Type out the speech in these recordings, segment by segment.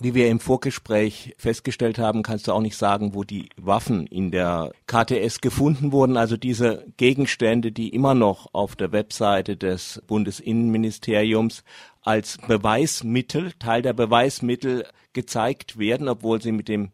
wie wir im Vorgespräch festgestellt haben, kannst du auch nicht sagen, wo die Waffen in der KTS gefunden wurden. Also diese Gegenstände, die immer noch auf der Webseite des Bundesinnenministeriums als Beweismittel, Teil der Beweismittel gezeigt werden, obwohl sie mit dem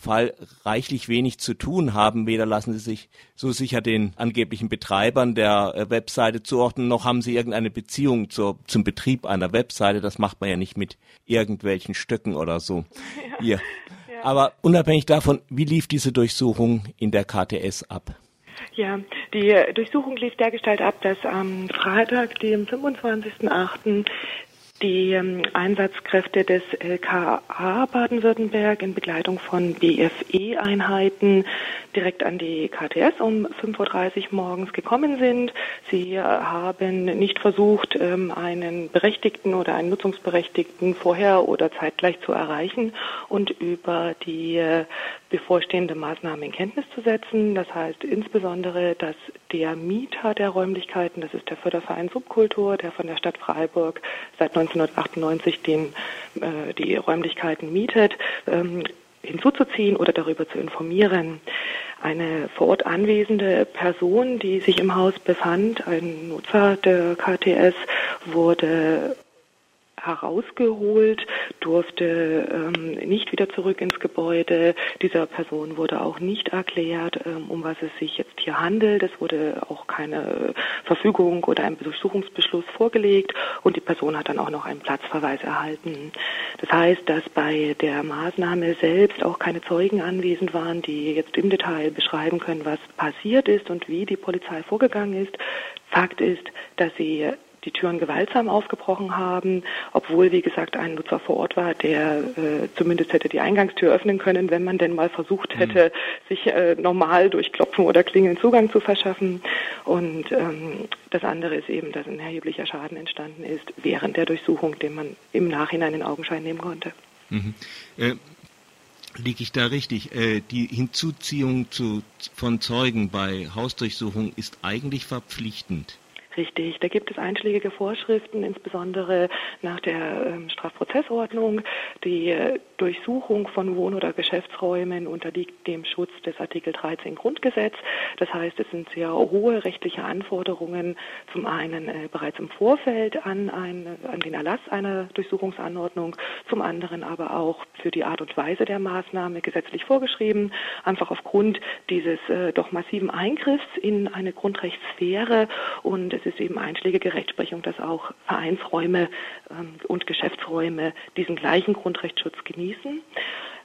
Fall reichlich wenig zu tun haben. Weder lassen sie sich so sicher den angeblichen Betreibern der äh, Webseite zuordnen, noch haben sie irgendeine Beziehung zur, zum Betrieb einer Webseite. Das macht man ja nicht mit irgendwelchen Stöcken oder so. Ja. ja. Aber unabhängig davon, wie lief diese Durchsuchung in der KTS ab? Ja, die Durchsuchung lief dergestalt ab, dass am Freitag, dem 25.08., die ähm, Einsatzkräfte des LKA Baden-Württemberg in Begleitung von BFE-Einheiten direkt an die KTS um 5.30 Uhr morgens gekommen sind. Sie äh, haben nicht versucht, ähm, einen Berechtigten oder einen Nutzungsberechtigten vorher oder zeitgleich zu erreichen und über die äh, bevorstehende Maßnahmen in Kenntnis zu setzen. Das heißt insbesondere, dass der Mieter der Räumlichkeiten, das ist der Förderverein Subkultur, der von der Stadt Freiburg seit 1998 den, äh, die Räumlichkeiten mietet, ähm, hinzuzuziehen oder darüber zu informieren. Eine vor Ort anwesende Person, die sich im Haus befand, ein Nutzer der KTS, wurde herausgeholt, durfte ähm, nicht wieder zurück ins Gebäude. Dieser Person wurde auch nicht erklärt, ähm, um was es sich jetzt hier handelt. Es wurde auch keine Verfügung oder ein Durchsuchungsbeschluss vorgelegt und die Person hat dann auch noch einen Platzverweis erhalten. Das heißt, dass bei der Maßnahme selbst auch keine Zeugen anwesend waren, die jetzt im Detail beschreiben können, was passiert ist und wie die Polizei vorgegangen ist. Fakt ist, dass sie die Türen gewaltsam aufgebrochen haben, obwohl, wie gesagt, ein Nutzer vor Ort war, der äh, zumindest hätte die Eingangstür öffnen können, wenn man denn mal versucht hätte, mhm. sich äh, normal durch Klopfen oder Klingeln Zugang zu verschaffen. Und ähm, das andere ist eben, dass ein erheblicher Schaden entstanden ist während der Durchsuchung, den man im Nachhinein in Augenschein nehmen konnte. Mhm. Äh, liege ich da richtig? Äh, die Hinzuziehung zu, von Zeugen bei Hausdurchsuchung ist eigentlich verpflichtend. Richtig, da gibt es einschlägige Vorschriften, insbesondere nach der ähm, Strafprozessordnung. Die äh, Durchsuchung von Wohn- oder Geschäftsräumen unterliegt dem Schutz des Artikel 13 Grundgesetz. Das heißt, es sind sehr hohe rechtliche Anforderungen, zum einen äh, bereits im Vorfeld an, ein, an den Erlass einer Durchsuchungsanordnung, zum anderen aber auch für die Art und Weise der Maßnahme gesetzlich vorgeschrieben, einfach aufgrund dieses äh, doch massiven Eingriffs in eine Grundrechtssphäre und es ist eben einschlägige Rechtsprechung, dass auch Vereinsräume ähm, und Geschäftsräume diesen gleichen Grundrechtsschutz genießen.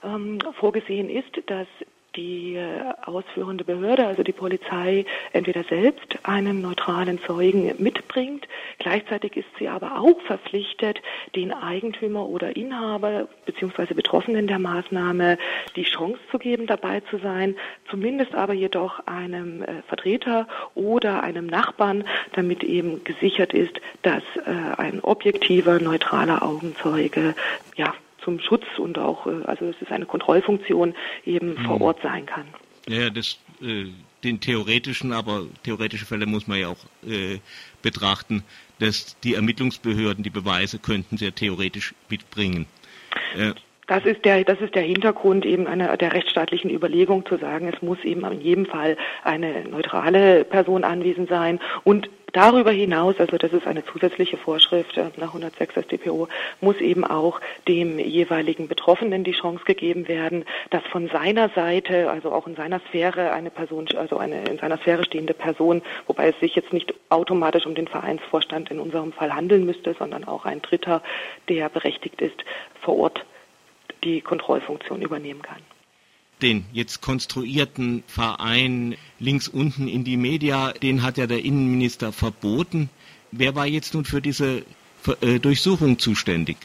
Ähm, vorgesehen ist, dass die äh, ausführende Behörde, also die Polizei, entweder selbst einen neutralen Zeugen mitbringt. Gleichzeitig ist sie aber auch verpflichtet, den Eigentümer oder Inhaber bzw. Betroffenen der Maßnahme die Chance zu geben, dabei zu sein, zumindest aber jedoch einem äh, Vertreter oder einem Nachbarn, damit eben gesichert ist, dass äh, ein objektiver, neutraler Augenzeuge ja, zum Schutz und auch, äh, also es ist eine Kontrollfunktion, eben mhm. vor Ort sein kann. Ja, das, äh, den theoretischen, aber theoretische Fälle muss man ja auch äh, betrachten, dass die Ermittlungsbehörden die Beweise könnten sehr theoretisch mitbringen. Äh, das ist der, das ist der Hintergrund eben einer der rechtsstaatlichen Überlegung zu sagen, es muss eben in jedem Fall eine neutrale Person anwesend sein. Und Darüber hinaus, also das ist eine zusätzliche Vorschrift äh, nach 106 des DPO, muss eben auch dem jeweiligen Betroffenen die Chance gegeben werden, dass von seiner Seite, also auch in seiner Sphäre eine Person, also eine in seiner Sphäre stehende Person, wobei es sich jetzt nicht automatisch um den Vereinsvorstand in unserem Fall handeln müsste, sondern auch ein Dritter, der berechtigt ist, vor Ort die Kontrollfunktion übernehmen kann den jetzt konstruierten Verein links unten in die Media, den hat ja der Innenminister verboten. Wer war jetzt nun für diese äh, Durchsuchung zuständig?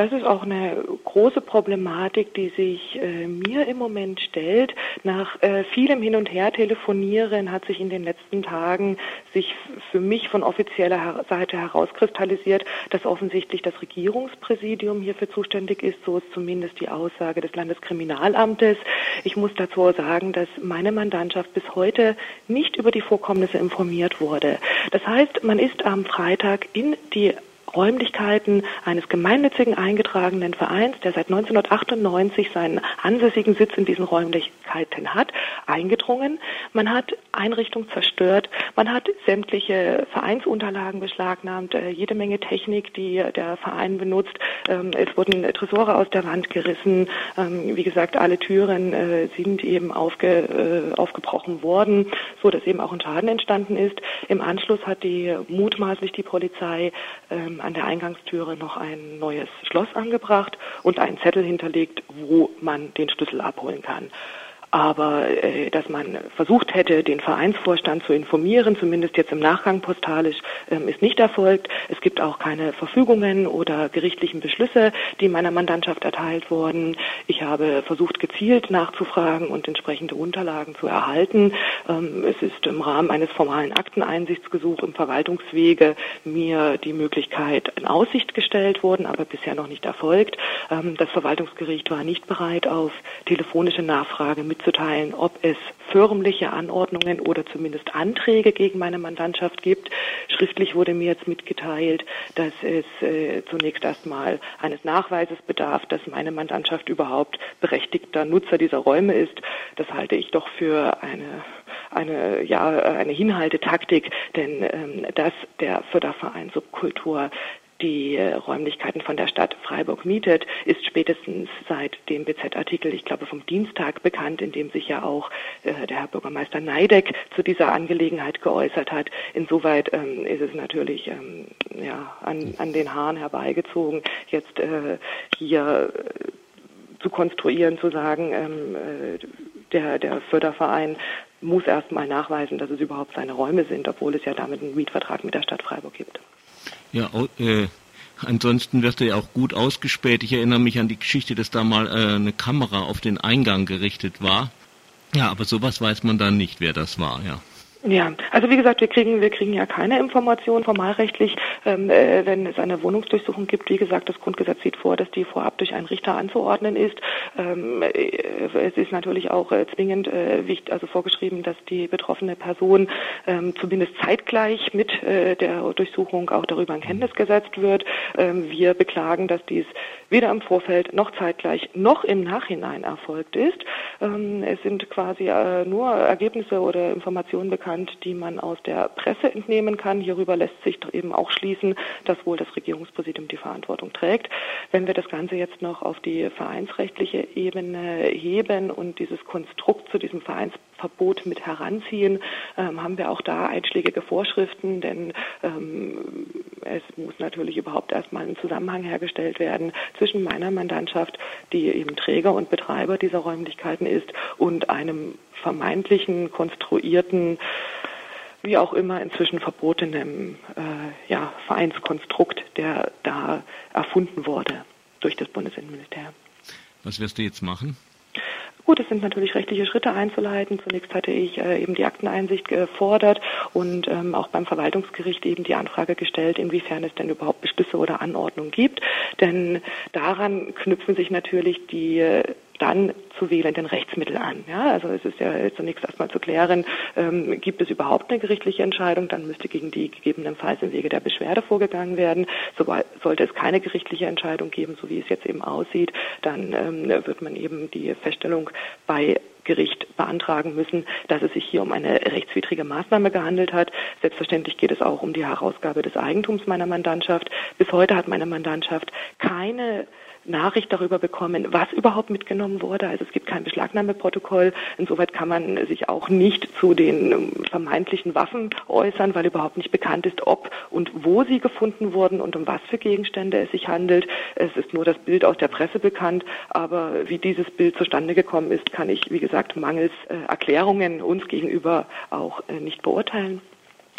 Das ist auch eine große Problematik, die sich äh, mir im Moment stellt. Nach äh, vielem Hin und Her telefonieren hat sich in den letzten Tagen sich für mich von offizieller Seite herauskristallisiert, dass offensichtlich das Regierungspräsidium hierfür zuständig ist. So ist zumindest die Aussage des Landeskriminalamtes. Ich muss dazu sagen, dass meine Mandantschaft bis heute nicht über die Vorkommnisse informiert wurde. Das heißt, man ist am Freitag in die Räumlichkeiten eines gemeinnützigen eingetragenen Vereins, der seit 1998 seinen ansässigen Sitz in diesen Räumlichkeiten hat, eingedrungen. Man hat Einrichtungen zerstört, man hat sämtliche Vereinsunterlagen beschlagnahmt, äh, jede Menge Technik, die der Verein benutzt. Ähm, es wurden Tresore aus der Wand gerissen. Ähm, wie gesagt, alle Türen äh, sind eben aufge, äh, aufgebrochen worden, so dass eben auch ein Schaden entstanden ist. Im Anschluss hat die mutmaßlich die Polizei ähm, an der Eingangstüre noch ein neues Schloss angebracht und einen Zettel hinterlegt, wo man den Schlüssel abholen kann. Aber äh, dass man versucht hätte, den Vereinsvorstand zu informieren, zumindest jetzt im Nachgang postalisch, ähm, ist nicht erfolgt. Es gibt auch keine Verfügungen oder gerichtlichen Beschlüsse, die meiner Mandantschaft erteilt wurden. Ich habe versucht, gezielt nachzufragen und entsprechende Unterlagen zu erhalten. Ähm, es ist im Rahmen eines formalen Akteneinsichtsgesuchs im Verwaltungswege mir die Möglichkeit in Aussicht gestellt worden, aber bisher noch nicht erfolgt. Ähm, das Verwaltungsgericht war nicht bereit, auf telefonische Nachfrage mit mitzuteilen, ob es förmliche Anordnungen oder zumindest Anträge gegen meine Mandantschaft gibt. Schriftlich wurde mir jetzt mitgeteilt, dass es äh, zunächst erstmal eines Nachweises bedarf, dass meine Mandantschaft überhaupt berechtigter Nutzer dieser Räume ist. Das halte ich doch für eine eine ja eine Hinhaltetaktik, denn ähm, dass der Förderverein Subkultur die äh, Räumlichkeiten von der Stadt Freiburg mietet, ist spätestens seit dem BZ-Artikel, ich glaube vom Dienstag bekannt, in dem sich ja auch äh, der Herr Bürgermeister Neideck zu dieser Angelegenheit geäußert hat. Insoweit ähm, ist es natürlich ähm, ja, an, an den Haaren herbeigezogen, jetzt äh, hier äh, zu konstruieren, zu sagen, ähm, äh, der, der Förderverein muss erst mal nachweisen, dass es überhaupt seine Räume sind, obwohl es ja damit einen Mietvertrag mit der Stadt Freiburg gibt. Ja, äh, ansonsten wird er ja auch gut ausgespäht. Ich erinnere mich an die Geschichte, dass da mal äh, eine Kamera auf den Eingang gerichtet war. Ja, aber sowas weiß man dann nicht, wer das war, ja. Ja, also wie gesagt, wir kriegen, wir kriegen ja keine Informationen formalrechtlich, ähm, äh, wenn es eine Wohnungsdurchsuchung gibt. Wie gesagt, das Grundgesetz sieht vor, dass die vorab durch einen Richter anzuordnen ist. Ähm, äh, es ist natürlich auch äh, zwingend äh, wichtig, also vorgeschrieben, dass die betroffene Person ähm, zumindest zeitgleich mit äh, der Durchsuchung auch darüber in Kenntnis gesetzt wird. Ähm, wir beklagen, dass dies weder im Vorfeld noch zeitgleich noch im Nachhinein erfolgt ist. Ähm, es sind quasi äh, nur Ergebnisse oder Informationen bekannt bekannt, die man aus der Presse entnehmen kann. Hierüber lässt sich eben auch schließen, dass wohl das Regierungspräsidium die Verantwortung trägt. Wenn wir das Ganze jetzt noch auf die vereinsrechtliche Ebene heben und dieses Konstrukt zu diesem Vereinsverbot mit heranziehen, ähm, haben wir auch da einschlägige Vorschriften, denn ähm, es muss natürlich überhaupt erstmal ein Zusammenhang hergestellt werden zwischen meiner Mandantschaft, die eben Träger und Betreiber dieser Räumlichkeiten ist, und einem vermeintlichen, konstruierten, wie auch immer inzwischen verbotenem äh, ja, Vereinskonstrukt, der da erfunden wurde durch das Bundesinnenministerium. Was wirst du jetzt machen? Gut, es sind natürlich rechtliche Schritte einzuleiten. Zunächst hatte ich äh, eben die Akteneinsicht gefordert und ähm, auch beim Verwaltungsgericht eben die Anfrage gestellt, inwiefern es denn überhaupt Beschlüsse oder Anordnungen gibt. Denn daran knüpfen sich natürlich die dann zu wählenden Rechtsmittel an. Ja, also es ist ja zunächst erstmal zu klären, ähm, gibt es überhaupt eine gerichtliche Entscheidung, dann müsste gegen die gegebenenfalls im Wege der Beschwerde vorgegangen werden. So, sollte es keine gerichtliche Entscheidung geben, so wie es jetzt eben aussieht, dann ähm, wird man eben die Feststellung bei Gericht beantragen müssen, dass es sich hier um eine rechtswidrige Maßnahme gehandelt hat. Selbstverständlich geht es auch um die Herausgabe des Eigentums meiner Mandantschaft. Bis heute hat meine Mandantschaft keine Nachricht darüber bekommen, was überhaupt mitgenommen wurde. Also es gibt kein Beschlagnahmeprotokoll. Insoweit kann man sich auch nicht zu den ähm, vermeintlichen Waffen äußern, weil überhaupt nicht bekannt ist, ob und wo sie gefunden wurden und um was für Gegenstände es sich handelt. Es ist nur das Bild aus der Presse bekannt, aber wie dieses Bild zustande gekommen ist, kann ich, wie gesagt, mangels äh, Erklärungen uns gegenüber auch äh, nicht beurteilen.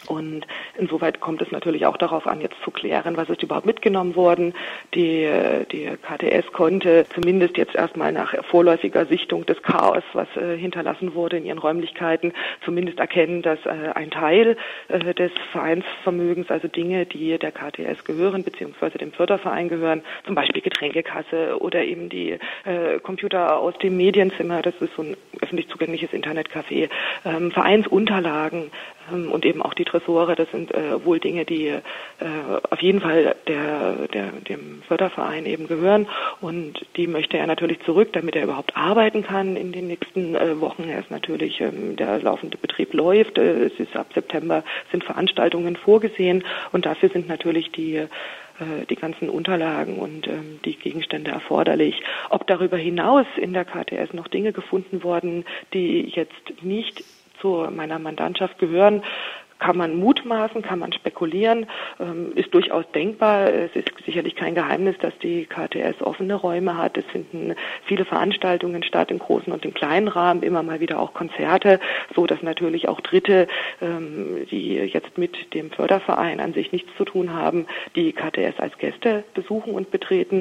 Und insoweit kommt es natürlich auch darauf an, jetzt zu klären, was ist überhaupt mitgenommen worden. Die, die KTS konnte zumindest jetzt erstmal nach vorläufiger Sichtung des Chaos, was äh, hinterlassen wurde in ihren Räumlichkeiten, zumindest erkennen, dass äh, ein Teil äh, des Vereinsvermögens, also Dinge, die der KTS gehören, beziehungsweise dem Förderverein gehören, zum Beispiel Getränkekasse oder eben die äh, Computer aus dem Medienzimmer, das ist so ein öffentlich zugängliches Internetcafé, ähm, Vereinsunterlagen, ähm, und eben auch die Tresore, das sind äh, wohl Dinge, die äh, auf jeden Fall der, der, dem Förderverein eben gehören und die möchte er natürlich zurück, damit er überhaupt arbeiten kann in den nächsten äh, Wochen. Er ist natürlich, ähm, der laufende Betrieb läuft, äh, es ist ab September sind Veranstaltungen vorgesehen und dafür sind natürlich die äh, die ganzen Unterlagen und ähm, die Gegenstände erforderlich. Ob darüber hinaus in der KTS noch Dinge gefunden wurden, die jetzt nicht zu meiner Mandantschaft gehören, kann man mutmaßen, kann man spekulieren, ähm, ist durchaus denkbar. Es ist sicherlich kein Geheimnis, dass die KTS offene Räume hat. Es finden viele Veranstaltungen statt im großen und im kleinen Rahmen, immer mal wieder auch Konzerte, so dass natürlich auch Dritte, ähm, die jetzt mit dem Förderverein an sich nichts zu tun haben, die KTS als Gäste besuchen und betreten.